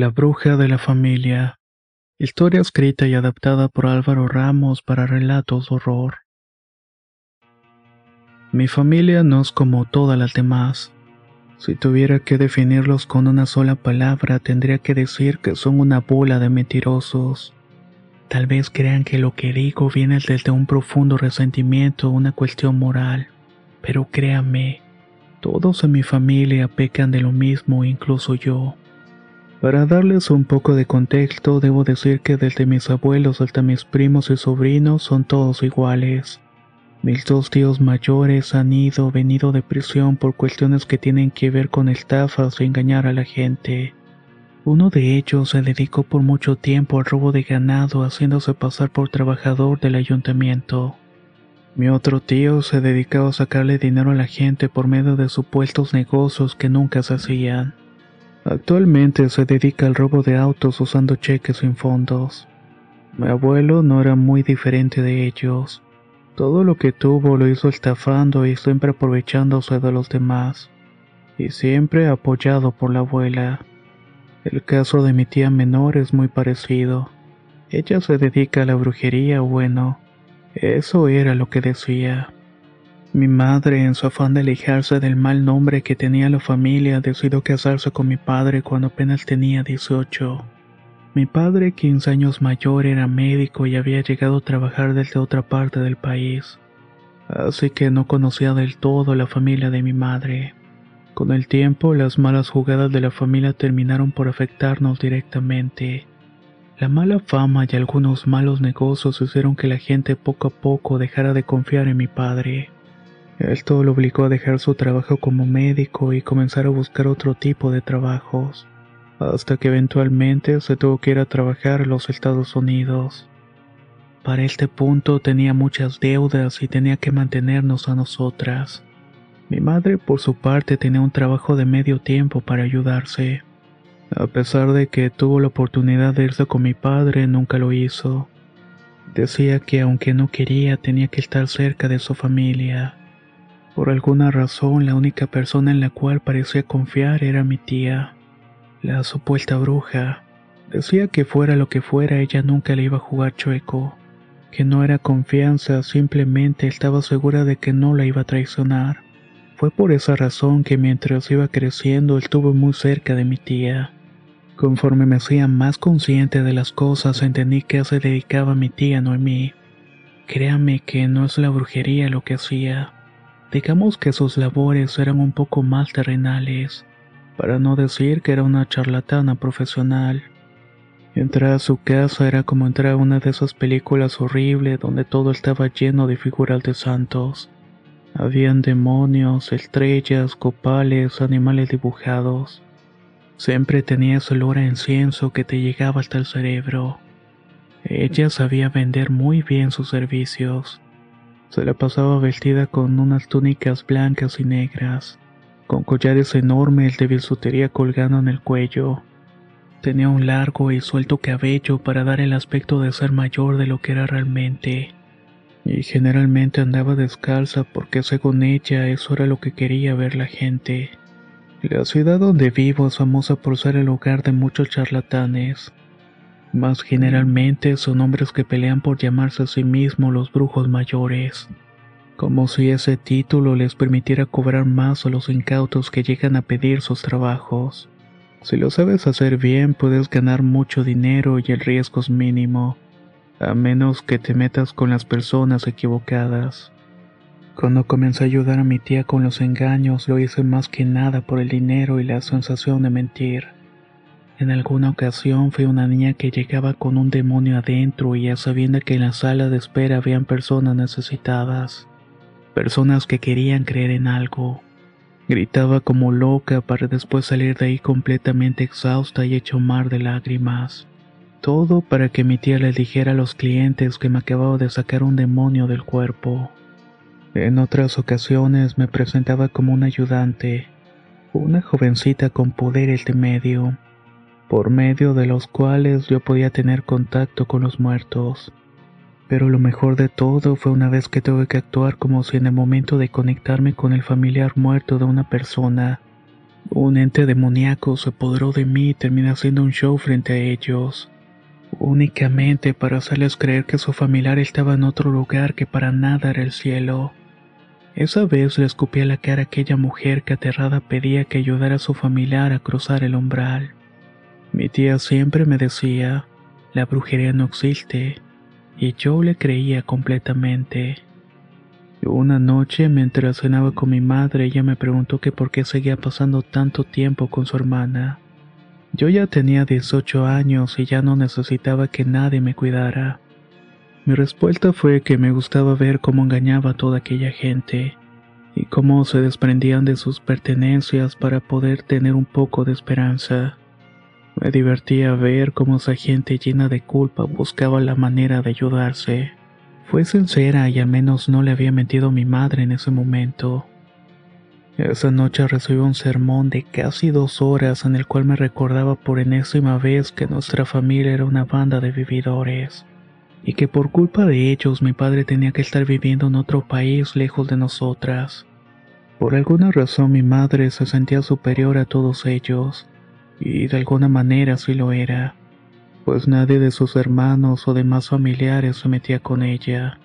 La bruja de la familia. Historia escrita y adaptada por Álvaro Ramos para relatos de horror. Mi familia no es como todas las demás. Si tuviera que definirlos con una sola palabra, tendría que decir que son una bola de mentirosos. Tal vez crean que lo que digo viene desde un profundo resentimiento una cuestión moral, pero créanme, todos en mi familia pecan de lo mismo, incluso yo. Para darles un poco de contexto, debo decir que desde mis abuelos hasta mis primos y sobrinos son todos iguales. Mis dos tíos mayores han ido venido de prisión por cuestiones que tienen que ver con estafas y engañar a la gente. Uno de ellos se dedicó por mucho tiempo al robo de ganado haciéndose pasar por trabajador del ayuntamiento. Mi otro tío se dedicaba a sacarle dinero a la gente por medio de supuestos negocios que nunca se hacían. Actualmente se dedica al robo de autos usando cheques sin fondos. Mi abuelo no era muy diferente de ellos. Todo lo que tuvo lo hizo estafando y siempre aprovechándose de los demás. Y siempre apoyado por la abuela. El caso de mi tía menor es muy parecido. Ella se dedica a la brujería, bueno, eso era lo que decía. Mi madre, en su afán de alejarse del mal nombre que tenía la familia, decidió casarse con mi padre cuando apenas tenía 18. Mi padre, 15 años mayor, era médico y había llegado a trabajar desde otra parte del país. Así que no conocía del todo la familia de mi madre. Con el tiempo, las malas jugadas de la familia terminaron por afectarnos directamente. La mala fama y algunos malos negocios hicieron que la gente poco a poco dejara de confiar en mi padre. Esto lo obligó a dejar su trabajo como médico y comenzar a buscar otro tipo de trabajos, hasta que eventualmente se tuvo que ir a trabajar a los Estados Unidos. Para este punto tenía muchas deudas y tenía que mantenernos a nosotras. Mi madre por su parte tenía un trabajo de medio tiempo para ayudarse. A pesar de que tuvo la oportunidad de irse con mi padre, nunca lo hizo. Decía que aunque no quería tenía que estar cerca de su familia. Por alguna razón, la única persona en la cual parecía confiar era mi tía, la supuesta bruja. Decía que fuera lo que fuera, ella nunca le iba a jugar chueco, que no era confianza, simplemente estaba segura de que no la iba a traicionar. Fue por esa razón que mientras iba creciendo estuve muy cerca de mi tía. Conforme me hacía más consciente de las cosas, entendí que se dedicaba mi tía Noemí. Créame que no es la brujería lo que hacía Digamos que sus labores eran un poco más terrenales, para no decir que era una charlatana profesional. Entrar a su casa era como entrar a una de esas películas horribles donde todo estaba lleno de figuras de santos. Habían demonios, estrellas, copales, animales dibujados. Siempre tenía olor a incienso que te llegaba hasta el cerebro. Ella sabía vender muy bien sus servicios. Se la pasaba vestida con unas túnicas blancas y negras, con collares enormes de bisutería colgando en el cuello. Tenía un largo y suelto cabello para dar el aspecto de ser mayor de lo que era realmente. Y generalmente andaba descalza porque según ella eso era lo que quería ver la gente. La ciudad donde vivo es famosa por ser el hogar de muchos charlatanes. Más generalmente son hombres que pelean por llamarse a sí mismos los brujos mayores, como si ese título les permitiera cobrar más a los incautos que llegan a pedir sus trabajos. Si lo sabes hacer bien, puedes ganar mucho dinero y el riesgo es mínimo, a menos que te metas con las personas equivocadas. Cuando comencé a ayudar a mi tía con los engaños, lo hice más que nada por el dinero y la sensación de mentir. En alguna ocasión fui una niña que llegaba con un demonio adentro y ya sabiendo que en la sala de espera habían personas necesitadas, personas que querían creer en algo. Gritaba como loca para después salir de ahí completamente exhausta y hecho mar de lágrimas. Todo para que mi tía le dijera a los clientes que me acababa de sacar un demonio del cuerpo. En otras ocasiones me presentaba como un ayudante, una jovencita con poderes de medio, por medio de los cuales yo podía tener contacto con los muertos. Pero lo mejor de todo fue una vez que tuve que actuar como si en el momento de conectarme con el familiar muerto de una persona, un ente demoníaco se apoderó de mí y terminé haciendo un show frente a ellos, únicamente para hacerles creer que su familiar estaba en otro lugar que para nada era el cielo. Esa vez le escupí a la cara a aquella mujer que aterrada pedía que ayudara a su familiar a cruzar el umbral. Mi tía siempre me decía, la brujería no existe, y yo le creía completamente. Una noche, mientras cenaba con mi madre, ella me preguntó que por qué seguía pasando tanto tiempo con su hermana. Yo ya tenía 18 años y ya no necesitaba que nadie me cuidara. Mi respuesta fue que me gustaba ver cómo engañaba a toda aquella gente y cómo se desprendían de sus pertenencias para poder tener un poco de esperanza. Me divertía ver cómo esa gente llena de culpa buscaba la manera de ayudarse. Fue sincera y al menos no le había mentido a mi madre en ese momento. Esa noche recibí un sermón de casi dos horas en el cual me recordaba por enésima vez que nuestra familia era una banda de vividores y que por culpa de ellos mi padre tenía que estar viviendo en otro país lejos de nosotras. Por alguna razón mi madre se sentía superior a todos ellos y de alguna manera sí lo era, pues nadie de sus hermanos o demás familiares se metía con ella.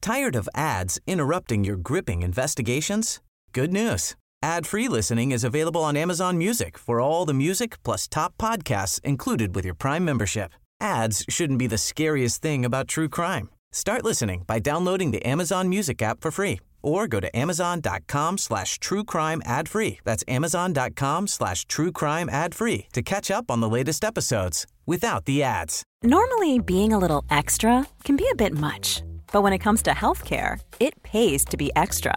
Tired of ads interrupting your gripping investigations? Good news. Ad-free listening is available on Amazon Music for all the music plus top podcasts included with your Prime membership. Ads shouldn't be the scariest thing about true crime. Start listening by downloading the Amazon Music app for free or go to amazon.com slash true crime ad free. That's amazon.com slash true crime ad free to catch up on the latest episodes without the ads. Normally, being a little extra can be a bit much, but when it comes to healthcare, it pays to be extra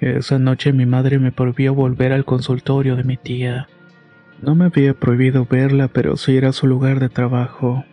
Esa noche mi madre me prohibió volver al consultorio de mi tía. No me había prohibido verla, pero sí era su lugar de trabajo.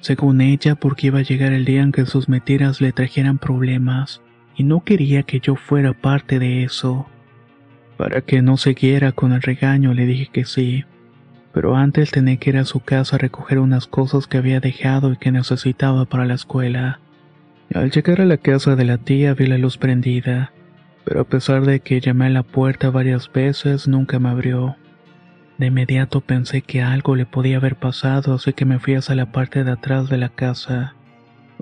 Según ella, porque iba a llegar el día en que sus mentiras le trajeran problemas, y no quería que yo fuera parte de eso. Para que no siguiera con el regaño le dije que sí, pero antes tenía que ir a su casa a recoger unas cosas que había dejado y que necesitaba para la escuela. Al llegar a la casa de la tía vi la luz prendida pero a pesar de que llamé a la puerta varias veces, nunca me abrió. De inmediato pensé que algo le podía haber pasado, así que me fui hacia la parte de atrás de la casa.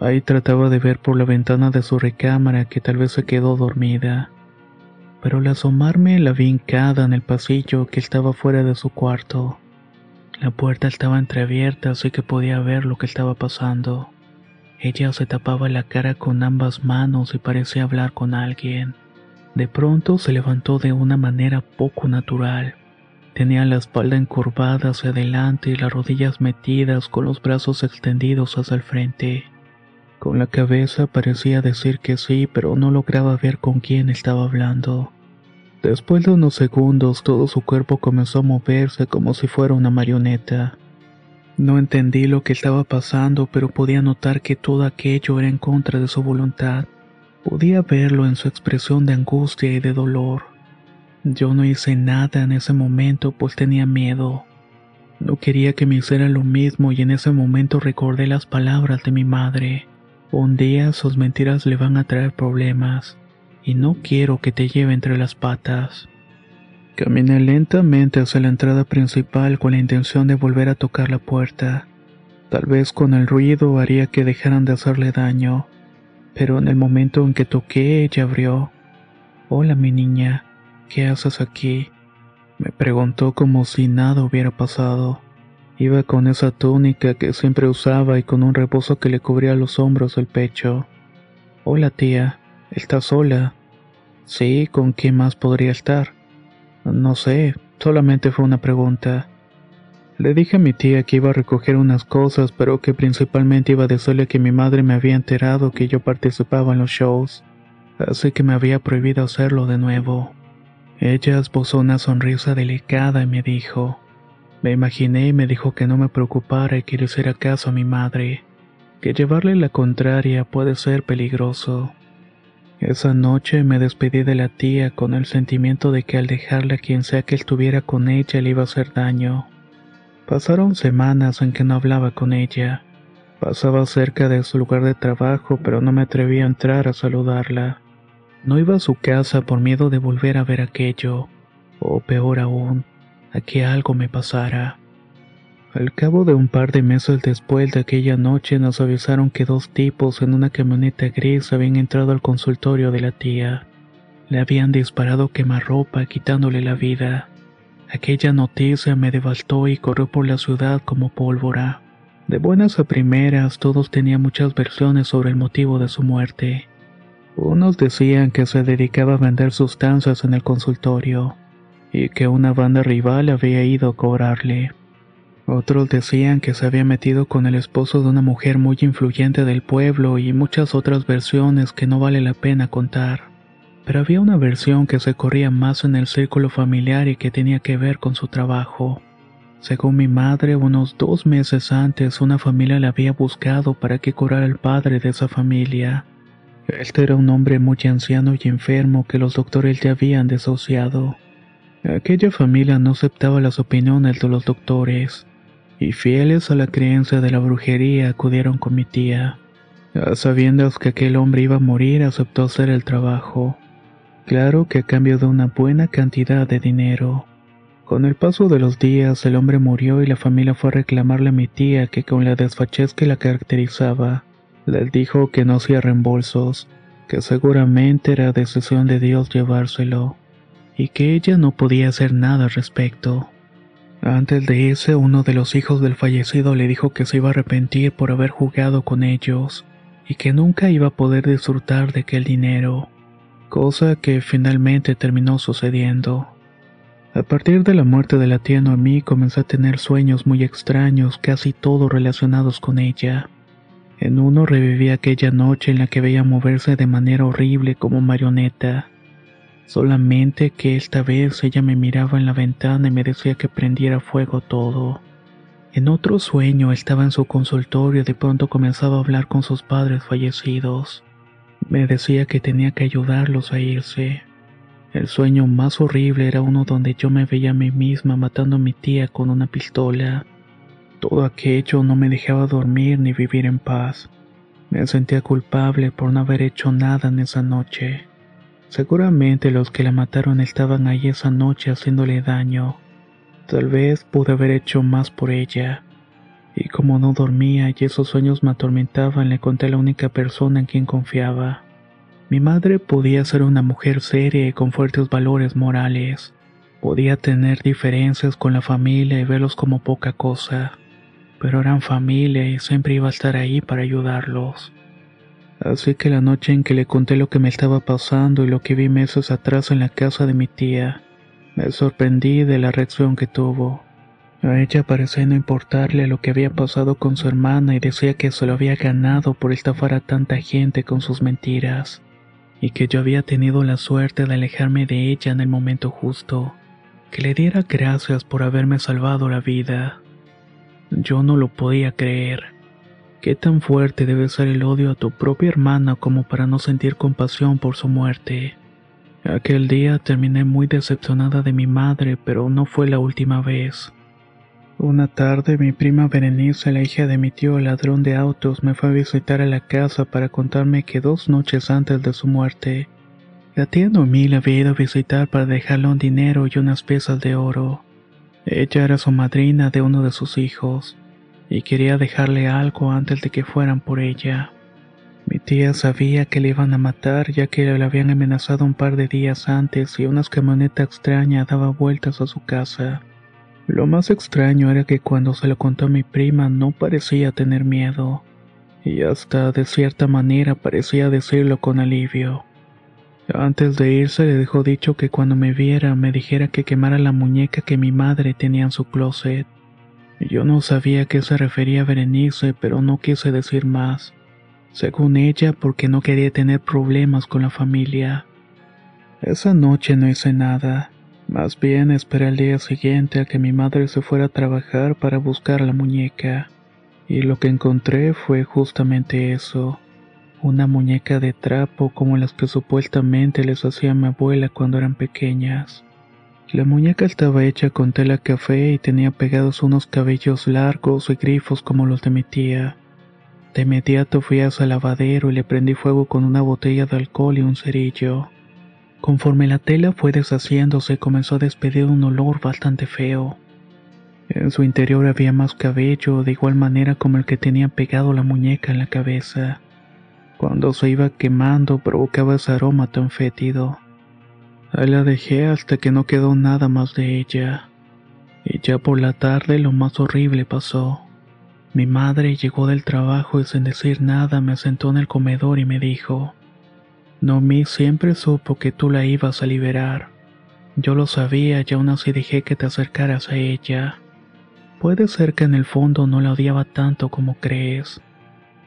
Ahí trataba de ver por la ventana de su recámara que tal vez se quedó dormida. Pero al asomarme la vi hincada en el pasillo que estaba fuera de su cuarto. La puerta estaba entreabierta, así que podía ver lo que estaba pasando. Ella se tapaba la cara con ambas manos y parecía hablar con alguien. De pronto se levantó de una manera poco natural. Tenía la espalda encorvada hacia adelante y las rodillas metidas con los brazos extendidos hacia el frente. Con la cabeza parecía decir que sí, pero no lograba ver con quién estaba hablando. Después de unos segundos todo su cuerpo comenzó a moverse como si fuera una marioneta. No entendí lo que estaba pasando, pero podía notar que todo aquello era en contra de su voluntad. Podía verlo en su expresión de angustia y de dolor. Yo no hice nada en ese momento pues tenía miedo. No quería que me hiciera lo mismo y en ese momento recordé las palabras de mi madre. Un día sus mentiras le van a traer problemas y no quiero que te lleve entre las patas. Caminé lentamente hacia la entrada principal con la intención de volver a tocar la puerta. Tal vez con el ruido haría que dejaran de hacerle daño, pero en el momento en que toqué ella abrió. Hola mi niña, ¿qué haces aquí? Me preguntó como si nada hubiera pasado. Iba con esa túnica que siempre usaba y con un rebozo que le cubría los hombros el pecho. Hola tía, ¿estás sola? Sí, ¿con quién más podría estar? No sé, solamente fue una pregunta. Le dije a mi tía que iba a recoger unas cosas, pero que principalmente iba a decirle que mi madre me había enterado que yo participaba en los shows, así que me había prohibido hacerlo de nuevo. Ella esbozó una sonrisa delicada y me dijo, me imaginé y me dijo que no me preocupara y que le hiciera caso a mi madre, que llevarle la contraria puede ser peligroso. Esa noche me despedí de la tía con el sentimiento de que al dejarla quien sea que estuviera con ella le iba a hacer daño. Pasaron semanas en que no hablaba con ella. Pasaba cerca de su lugar de trabajo, pero no me atrevía a entrar a saludarla. No iba a su casa por miedo de volver a ver aquello, o peor aún, a que algo me pasara. Al cabo de un par de meses después de aquella noche nos avisaron que dos tipos en una camioneta gris habían entrado al consultorio de la tía. Le habían disparado quemarropa quitándole la vida. Aquella noticia me devastó y corrió por la ciudad como pólvora. De buenas a primeras todos tenían muchas versiones sobre el motivo de su muerte. Unos decían que se dedicaba a vender sustancias en el consultorio y que una banda rival había ido a cobrarle. Otros decían que se había metido con el esposo de una mujer muy influyente del pueblo y muchas otras versiones que no vale la pena contar. Pero había una versión que se corría más en el círculo familiar y que tenía que ver con su trabajo. Según mi madre, unos dos meses antes una familia la había buscado para que curara al padre de esa familia. Este era un hombre muy anciano y enfermo que los doctores ya habían desahuciado. Aquella familia no aceptaba las opiniones de los doctores, y fieles a la creencia de la brujería acudieron con mi tía. A sabiendas que aquel hombre iba a morir, aceptó hacer el trabajo. Claro que a cambio de una buena cantidad de dinero. Con el paso de los días, el hombre murió y la familia fue a reclamarle a mi tía que con la desfachez que la caracterizaba, les dijo que no hacía reembolsos, que seguramente era decisión de Dios llevárselo, y que ella no podía hacer nada al respecto. Antes de ese, uno de los hijos del fallecido le dijo que se iba a arrepentir por haber jugado con ellos, y que nunca iba a poder disfrutar de aquel dinero, cosa que finalmente terminó sucediendo. A partir de la muerte de la tía Noemí comencé a tener sueños muy extraños, casi todos relacionados con ella. En uno reviví aquella noche en la que veía moverse de manera horrible como marioneta. Solamente que esta vez ella me miraba en la ventana y me decía que prendiera fuego todo. En otro sueño estaba en su consultorio y de pronto comenzaba a hablar con sus padres fallecidos. Me decía que tenía que ayudarlos a irse. El sueño más horrible era uno donde yo me veía a mí misma matando a mi tía con una pistola. Todo aquello no me dejaba dormir ni vivir en paz. Me sentía culpable por no haber hecho nada en esa noche. Seguramente los que la mataron estaban ahí esa noche haciéndole daño. Tal vez pude haber hecho más por ella. Y como no dormía y esos sueños me atormentaban, le conté a la única persona en quien confiaba. Mi madre podía ser una mujer seria y con fuertes valores morales. Podía tener diferencias con la familia y verlos como poca cosa pero eran familia y siempre iba a estar ahí para ayudarlos. Así que la noche en que le conté lo que me estaba pasando y lo que vi meses atrás en la casa de mi tía, me sorprendí de la reacción que tuvo. A ella parecía no importarle lo que había pasado con su hermana y decía que se lo había ganado por estafar a tanta gente con sus mentiras, y que yo había tenido la suerte de alejarme de ella en el momento justo, que le diera gracias por haberme salvado la vida. Yo no lo podía creer. ¿Qué tan fuerte debe ser el odio a tu propia hermana como para no sentir compasión por su muerte? Aquel día terminé muy decepcionada de mi madre, pero no fue la última vez. Una tarde mi prima Berenice, la hija de mi tío ladrón de autos, me fue a visitar a la casa para contarme que dos noches antes de su muerte, la tía la había ido a visitar para dejarle un dinero y unas piezas de oro. Ella era su madrina de uno de sus hijos, y quería dejarle algo antes de que fueran por ella. Mi tía sabía que le iban a matar ya que le habían amenazado un par de días antes y una camioneta extraña daba vueltas a su casa. Lo más extraño era que cuando se lo contó a mi prima no parecía tener miedo, y hasta de cierta manera parecía decirlo con alivio. Antes de irse le dejó dicho que cuando me viera me dijera que quemara la muñeca que mi madre tenía en su closet. Yo no sabía a qué se refería Berenice, pero no quise decir más. Según ella, porque no quería tener problemas con la familia. Esa noche no hice nada. Más bien esperé al día siguiente a que mi madre se fuera a trabajar para buscar la muñeca. Y lo que encontré fue justamente eso. Una muñeca de trapo como las que supuestamente les hacía mi abuela cuando eran pequeñas. La muñeca estaba hecha con tela café y tenía pegados unos cabellos largos y grifos como los de mi tía. De inmediato fui a su lavadero y le prendí fuego con una botella de alcohol y un cerillo. Conforme la tela fue deshaciéndose comenzó a despedir un olor bastante feo. En su interior había más cabello, de igual manera como el que tenía pegado la muñeca en la cabeza. Cuando se iba quemando provocaba ese aroma tan fétido. Ahí la dejé hasta que no quedó nada más de ella. Y ya por la tarde lo más horrible pasó. Mi madre llegó del trabajo y sin decir nada me sentó en el comedor y me dijo, Nomi siempre supo que tú la ibas a liberar. Yo lo sabía y aún así dejé que te acercaras a ella. Puede ser que en el fondo no la odiaba tanto como crees.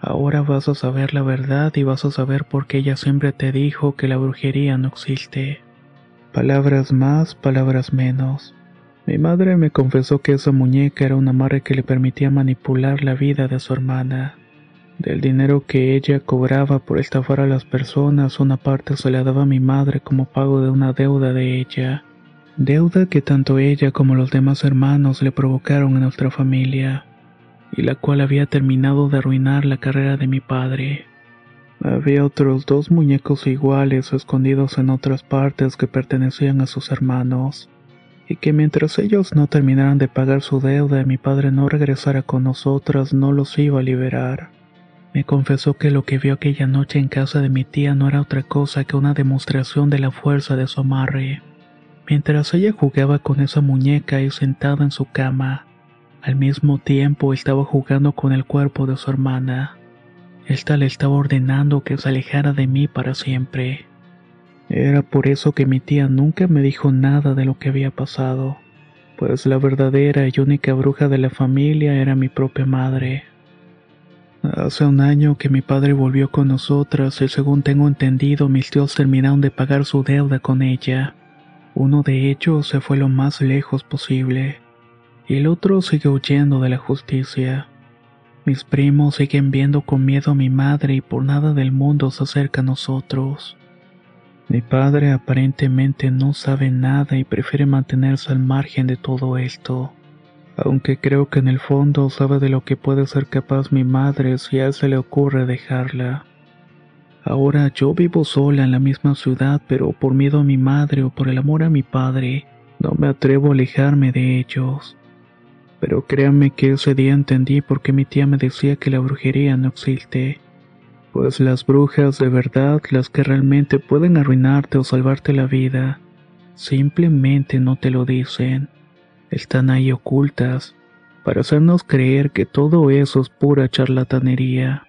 Ahora vas a saber la verdad y vas a saber por qué ella siempre te dijo que la brujería no existe. Palabras más, palabras menos. Mi madre me confesó que esa muñeca era una amarre que le permitía manipular la vida de su hermana. Del dinero que ella cobraba por estafar a las personas, una parte se la daba a mi madre como pago de una deuda de ella. Deuda que tanto ella como los demás hermanos le provocaron a nuestra familia, y la cual había terminado de arruinar la carrera de mi padre. Había otros dos muñecos iguales escondidos en otras partes que pertenecían a sus hermanos, y que mientras ellos no terminaran de pagar su deuda y mi padre no regresara con nosotras, no los iba a liberar. Me confesó que lo que vio aquella noche en casa de mi tía no era otra cosa que una demostración de la fuerza de su amarre. Mientras ella jugaba con esa muñeca y sentada en su cama, al mismo tiempo estaba jugando con el cuerpo de su hermana. Esta le estaba ordenando que se alejara de mí para siempre. Era por eso que mi tía nunca me dijo nada de lo que había pasado, pues la verdadera y única bruja de la familia era mi propia madre. Hace un año que mi padre volvió con nosotras y según tengo entendido mis tíos terminaron de pagar su deuda con ella. Uno de ellos se fue lo más lejos posible y el otro sigue huyendo de la justicia. Mis primos siguen viendo con miedo a mi madre y por nada del mundo se acerca a nosotros. Mi padre aparentemente no sabe nada y prefiere mantenerse al margen de todo esto aunque creo que en el fondo sabe de lo que puede ser capaz mi madre si a él se le ocurre dejarla. Ahora yo vivo sola en la misma ciudad, pero por miedo a mi madre o por el amor a mi padre, no me atrevo a alejarme de ellos. Pero créanme que ese día entendí por qué mi tía me decía que la brujería no existe. Pues las brujas de verdad, las que realmente pueden arruinarte o salvarte la vida, simplemente no te lo dicen están ahí ocultas para hacernos creer que todo eso es pura charlatanería.